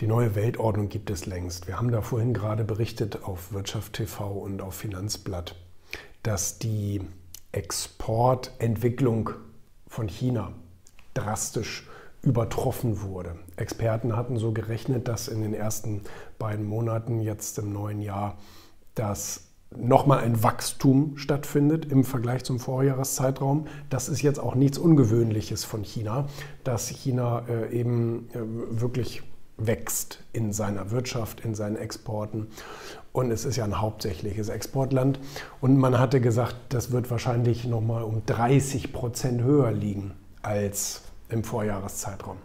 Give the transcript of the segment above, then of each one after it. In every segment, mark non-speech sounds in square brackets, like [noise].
Die neue Weltordnung gibt es längst. Wir haben da vorhin gerade berichtet auf Wirtschaft TV und auf Finanzblatt, dass die Exportentwicklung von China drastisch übertroffen wurde. Experten hatten so gerechnet, dass in den ersten beiden Monaten jetzt im neuen Jahr das nochmal ein Wachstum stattfindet im Vergleich zum Vorjahreszeitraum. Das ist jetzt auch nichts Ungewöhnliches von China, dass China äh, eben äh, wirklich wächst in seiner Wirtschaft, in seinen Exporten. Und es ist ja ein hauptsächliches Exportland. Und man hatte gesagt, das wird wahrscheinlich nochmal um 30 Prozent höher liegen als im Vorjahreszeitraum.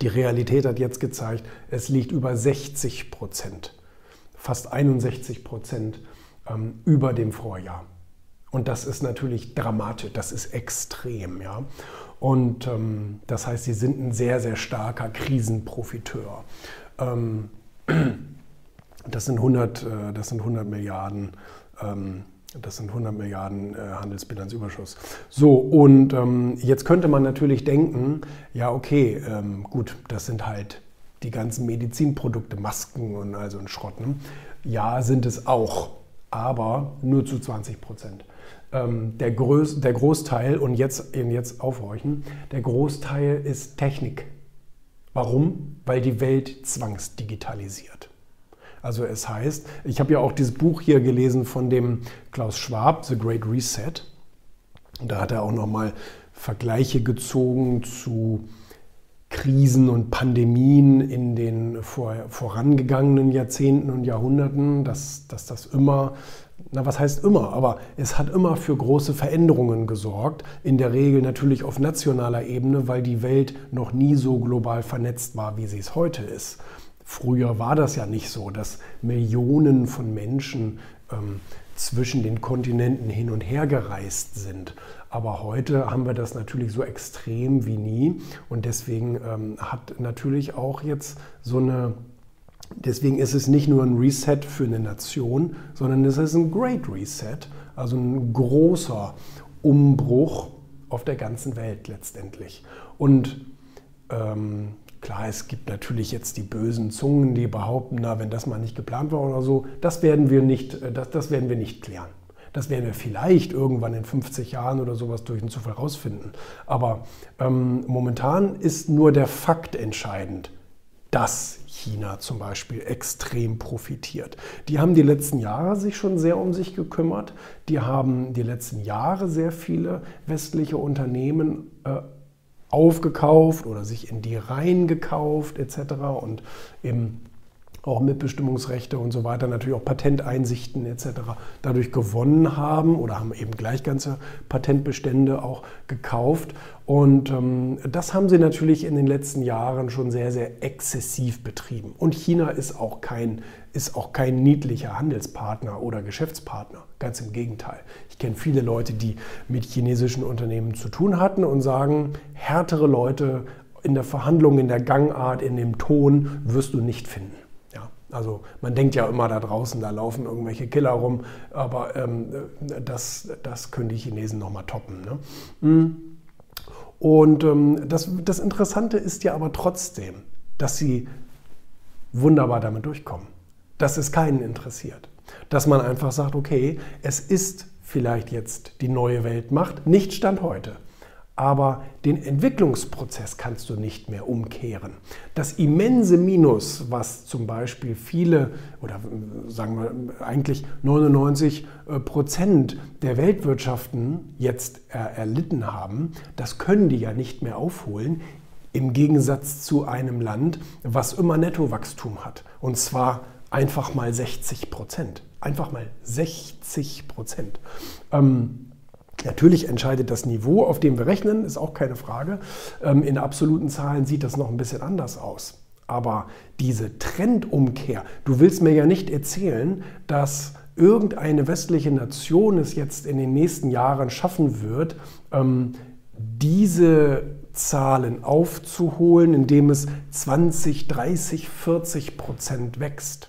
Die Realität hat jetzt gezeigt, es liegt über 60 Prozent, fast 61 Prozent ähm, über dem Vorjahr. Und das ist natürlich dramatisch, das ist extrem. Ja? Und ähm, das heißt, sie sind ein sehr, sehr starker Krisenprofiteur. Ähm, [clears throat] das, sind 100, äh, das sind 100 Milliarden. Ähm, das sind 100 Milliarden äh, Handelsbilanzüberschuss. So, und ähm, jetzt könnte man natürlich denken, ja, okay, ähm, gut, das sind halt die ganzen Medizinprodukte, Masken und also ein Schrott. Ne? Ja, sind es auch, aber nur zu 20 Prozent ähm, der, Groß, der Großteil, und jetzt, jetzt aufhorchen, der Großteil ist Technik. Warum? Weil die Welt zwangsdigitalisiert. Also es heißt, ich habe ja auch dieses Buch hier gelesen von dem Klaus Schwab, The Great Reset. Und da hat er auch nochmal Vergleiche gezogen zu Krisen und Pandemien in den vor, vorangegangenen Jahrzehnten und Jahrhunderten, dass, dass das immer na was heißt immer, aber es hat immer für große Veränderungen gesorgt, in der Regel natürlich auf nationaler Ebene, weil die Welt noch nie so global vernetzt war, wie sie es heute ist. Früher war das ja nicht so, dass Millionen von Menschen ähm, zwischen den Kontinenten hin und her gereist sind. Aber heute haben wir das natürlich so extrem wie nie und deswegen ähm, hat natürlich auch jetzt so eine Deswegen ist es nicht nur ein Reset für eine Nation, sondern es ist ein Great Reset, also ein großer Umbruch auf der ganzen Welt letztendlich. Und ähm, klar, es gibt natürlich jetzt die bösen Zungen, die behaupten, na, wenn das mal nicht geplant war oder so, das werden wir nicht, äh, das, das werden wir nicht klären. Das werden wir vielleicht irgendwann in 50 Jahren oder sowas durch einen Zufall rausfinden. Aber ähm, momentan ist nur der Fakt entscheidend, dass China zum Beispiel extrem profitiert. Die haben die letzten Jahre sich schon sehr um sich gekümmert. Die haben die letzten Jahre sehr viele westliche Unternehmen äh, aufgekauft oder sich in die Reihen gekauft etc. und eben auch Mitbestimmungsrechte und so weiter, natürlich auch Patenteinsichten etc. dadurch gewonnen haben oder haben eben gleich ganze Patentbestände auch gekauft. Und ähm, das haben sie natürlich in den letzten Jahren schon sehr, sehr exzessiv betrieben. Und China ist auch kein, ist auch kein niedlicher Handelspartner oder Geschäftspartner. Ganz im Gegenteil. Ich kenne viele Leute, die mit chinesischen Unternehmen zu tun hatten und sagen, härtere Leute in der Verhandlung, in der Gangart, in dem Ton wirst du nicht finden. Also man denkt ja immer da draußen, da laufen irgendwelche Killer rum, aber ähm, das, das können die Chinesen nochmal toppen. Ne? Hm. Und ähm, das, das Interessante ist ja aber trotzdem, dass sie wunderbar damit durchkommen. Dass es keinen interessiert. Dass man einfach sagt, okay, es ist vielleicht jetzt die neue Weltmacht, nicht Stand heute aber den Entwicklungsprozess kannst du nicht mehr umkehren. Das immense Minus, was zum Beispiel viele oder sagen wir eigentlich 99 äh, Prozent der Weltwirtschaften jetzt erlitten haben, das können die ja nicht mehr aufholen. Im Gegensatz zu einem Land, was immer Nettowachstum hat. Und zwar einfach mal 60 Prozent. Einfach mal 60 Prozent. Ähm, Natürlich entscheidet das Niveau, auf dem wir rechnen, ist auch keine Frage. Ähm, in absoluten Zahlen sieht das noch ein bisschen anders aus. Aber diese Trendumkehr, du willst mir ja nicht erzählen, dass irgendeine westliche Nation es jetzt in den nächsten Jahren schaffen wird, ähm, diese Zahlen aufzuholen, indem es 20, 30, 40 Prozent wächst.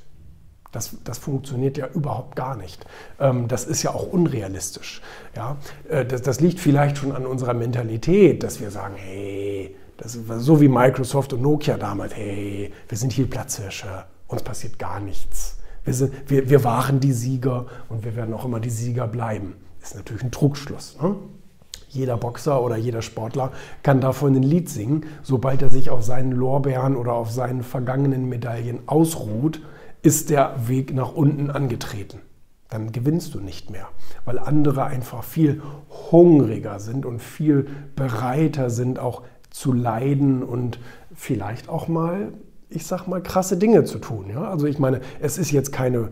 Das, das funktioniert ja überhaupt gar nicht. Ähm, das ist ja auch unrealistisch. Ja? Äh, das, das liegt vielleicht schon an unserer Mentalität, dass wir sagen, hey, Das ist so wie Microsoft und Nokia damals. Hey, wir sind hier Platzhirsche, uns passiert gar nichts. Wir, sind, wir, wir waren die Sieger und wir werden auch immer die Sieger bleiben. Das ist natürlich ein Trugschluss. Ne? Jeder Boxer oder jeder Sportler kann davon ein Lied singen. Sobald er sich auf seinen Lorbeeren oder auf seinen vergangenen Medaillen ausruht, ist der Weg nach unten angetreten. Dann gewinnst du nicht mehr, weil andere einfach viel hungriger sind und viel bereiter sind, auch zu leiden und vielleicht auch mal, ich sag mal, krasse Dinge zu tun. Ja? Also ich meine, es ist jetzt keine,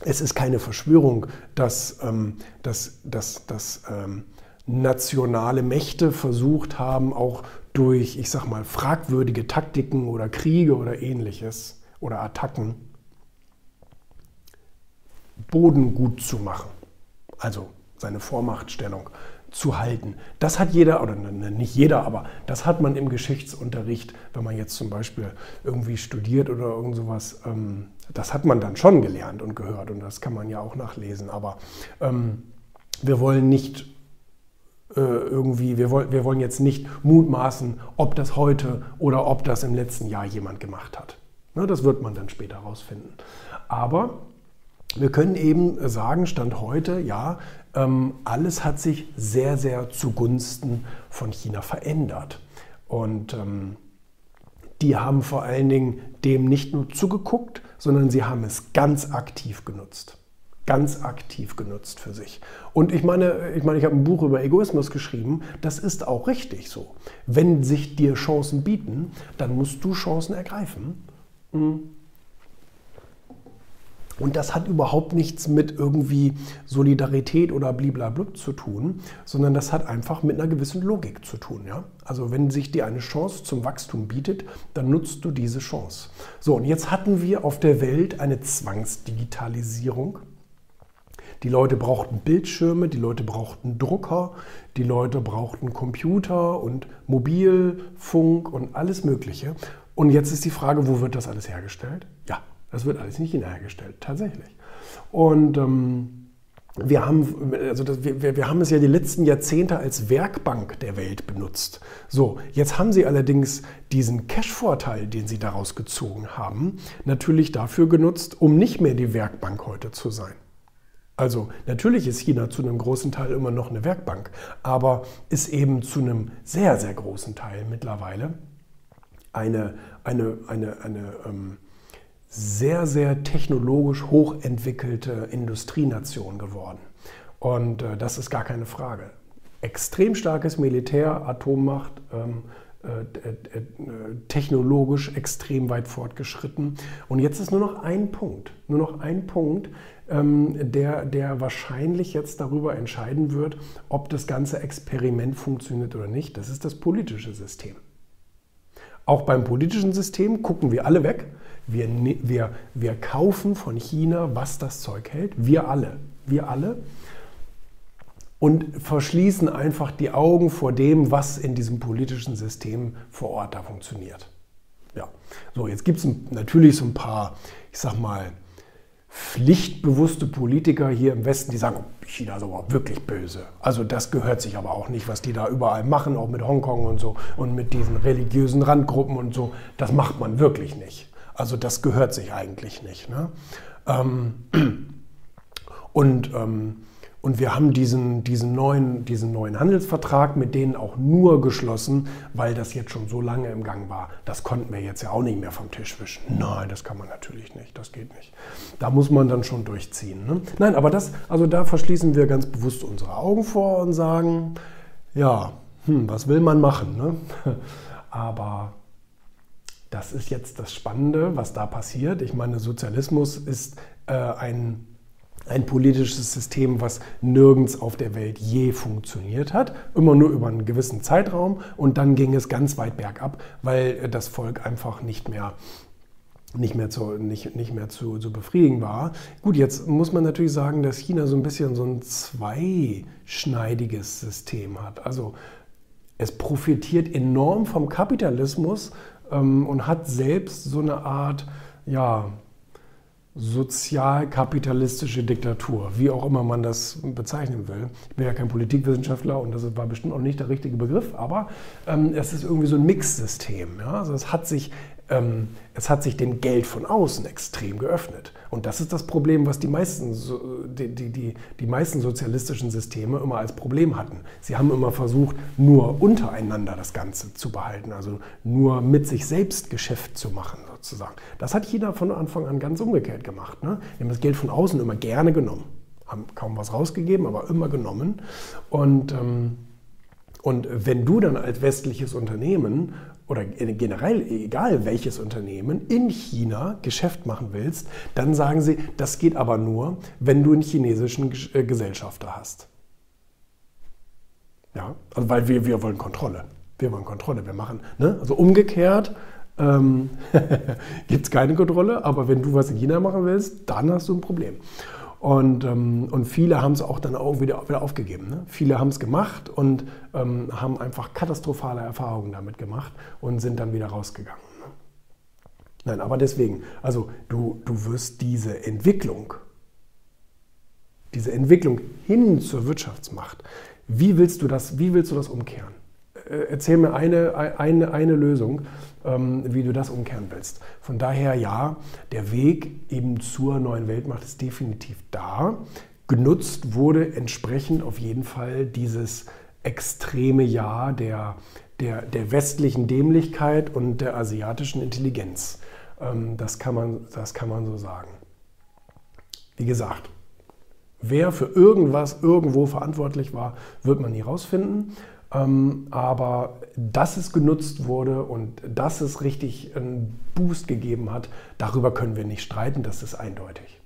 es ist keine Verschwörung, dass, ähm, dass, dass, dass ähm, nationale Mächte versucht haben, auch durch, ich sag mal, fragwürdige Taktiken oder Kriege oder ähnliches oder Attacken Boden gut zu machen. Also seine Vormachtstellung zu halten. Das hat jeder, oder nicht jeder, aber das hat man im Geschichtsunterricht, wenn man jetzt zum Beispiel irgendwie studiert oder irgend sowas, ähm, das hat man dann schon gelernt und gehört und das kann man ja auch nachlesen. Aber ähm, wir wollen nicht äh, irgendwie, wir, wollen, wir wollen jetzt nicht mutmaßen, ob das heute oder ob das im letzten Jahr jemand gemacht hat. Ne, das wird man dann später herausfinden. Aber wir können eben sagen, Stand heute, ja, ähm, alles hat sich sehr, sehr zugunsten von China verändert. Und ähm, die haben vor allen Dingen dem nicht nur zugeguckt, sondern sie haben es ganz aktiv genutzt ganz aktiv genutzt für sich. Und ich meine, ich meine, ich habe ein Buch über Egoismus geschrieben. Das ist auch richtig so. Wenn sich dir Chancen bieten, dann musst du Chancen ergreifen. Mhm. Und das hat überhaupt nichts mit irgendwie Solidarität oder bliblablub zu tun, sondern das hat einfach mit einer gewissen Logik zu tun. Ja? Also wenn sich dir eine Chance zum Wachstum bietet, dann nutzt du diese Chance. So, und jetzt hatten wir auf der Welt eine Zwangsdigitalisierung. Die Leute brauchten Bildschirme, die Leute brauchten Drucker, die Leute brauchten Computer und Mobilfunk und alles Mögliche. Und jetzt ist die Frage, wo wird das alles hergestellt? Ja, das wird alles in China hergestellt, tatsächlich. Und ähm, wir haben, also das, wir, wir haben es ja die letzten Jahrzehnte als Werkbank der Welt benutzt. So, jetzt haben sie allerdings diesen Cash-Vorteil, den sie daraus gezogen haben, natürlich dafür genutzt, um nicht mehr die Werkbank heute zu sein. Also natürlich ist China zu einem großen Teil immer noch eine Werkbank, aber ist eben zu einem sehr, sehr großen Teil mittlerweile eine, eine, eine, eine ähm, sehr, sehr technologisch hochentwickelte Industrienation geworden. Und äh, das ist gar keine Frage. Extrem starkes Militär, Atommacht, ähm, äh, äh, äh, technologisch extrem weit fortgeschritten. Und jetzt ist nur noch ein Punkt, nur noch ein Punkt, ähm, der, der wahrscheinlich jetzt darüber entscheiden wird, ob das ganze Experiment funktioniert oder nicht. Das ist das politische System. Auch beim politischen System gucken wir alle weg. Wir, wir, wir kaufen von China, was das Zeug hält. Wir alle. Wir alle und verschließen einfach die Augen vor dem, was in diesem politischen System vor Ort da funktioniert. Ja, so jetzt gibt es natürlich so ein paar, ich sag mal, pflichtbewusste Politiker hier im Westen, die sagen, oh, China ist aber wirklich böse. Also das gehört sich aber auch nicht, was die da überall machen, auch mit Hongkong und so und mit diesen religiösen Randgruppen und so. Das macht man wirklich nicht. Also das gehört sich eigentlich nicht. Ne? Ähm, [clears throat] und ähm, und wir haben diesen, diesen, neuen, diesen neuen Handelsvertrag mit denen auch nur geschlossen, weil das jetzt schon so lange im Gang war. Das konnten wir jetzt ja auch nicht mehr vom Tisch wischen. Nein, das kann man natürlich nicht. Das geht nicht. Da muss man dann schon durchziehen. Ne? Nein, aber das, also da verschließen wir ganz bewusst unsere Augen vor und sagen, ja, hm, was will man machen? Ne? [laughs] Aber das ist jetzt das Spannende, was da passiert. Ich meine, Sozialismus ist äh, ein ein politisches System, was nirgends auf der Welt je funktioniert hat, immer nur über einen gewissen Zeitraum und dann ging es ganz weit bergab, weil das Volk einfach nicht mehr nicht mehr, zu, nicht, nicht mehr zu, zu befriedigen war. Gut, jetzt muss man natürlich sagen, dass China so ein bisschen so ein zweischneidiges System hat. Also es profitiert enorm vom Kapitalismus ähm, und hat selbst so eine Art, ja, sozialkapitalistische Diktatur, wie auch immer man das bezeichnen will. Ich bin ja kein Politikwissenschaftler und das war bestimmt auch nicht der richtige Begriff, aber ähm, es ist irgendwie so ein Mixsystem. Ja? Also es hat sich ähm, es hat sich dem Geld von außen extrem geöffnet. Und das ist das Problem, was die meisten, die, die, die, die meisten sozialistischen Systeme immer als Problem hatten. Sie haben immer versucht, nur untereinander das Ganze zu behalten, also nur mit sich selbst Geschäft zu machen, sozusagen. Das hat China von Anfang an ganz umgekehrt gemacht. Ne? Die haben das Geld von außen immer gerne genommen, haben kaum was rausgegeben, aber immer genommen. Und ähm, und wenn du dann als westliches Unternehmen oder generell egal welches Unternehmen in China Geschäft machen willst, dann sagen sie, das geht aber nur, wenn du einen chinesischen äh, Gesellschafter hast. Ja, also weil wir, wir wollen Kontrolle. Wir wollen Kontrolle. Wir machen, ne? also umgekehrt ähm, [laughs] gibt es keine Kontrolle, aber wenn du was in China machen willst, dann hast du ein Problem. Und, ähm, und viele haben es auch dann auch wieder, wieder aufgegeben. Ne? Viele haben es gemacht und ähm, haben einfach katastrophale Erfahrungen damit gemacht und sind dann wieder rausgegangen. Ne? Nein, aber deswegen, also du, du wirst diese Entwicklung, diese Entwicklung hin zur Wirtschaftsmacht, wie willst du das, wie willst du das umkehren? Äh, erzähl mir eine, eine, eine Lösung, ähm, wie du das umkehren willst. Von daher ja, der Weg eben zur neuen Weltmacht ist definitiv da. Genutzt wurde entsprechend auf jeden Fall dieses extreme Ja der, der, der westlichen Dämlichkeit und der asiatischen Intelligenz. Ähm, das, kann man, das kann man so sagen. Wie gesagt, wer für irgendwas irgendwo verantwortlich war, wird man nie rausfinden. Ähm, aber dass es genutzt wurde und dass es richtig einen Boost gegeben hat, darüber können wir nicht streiten, das ist eindeutig.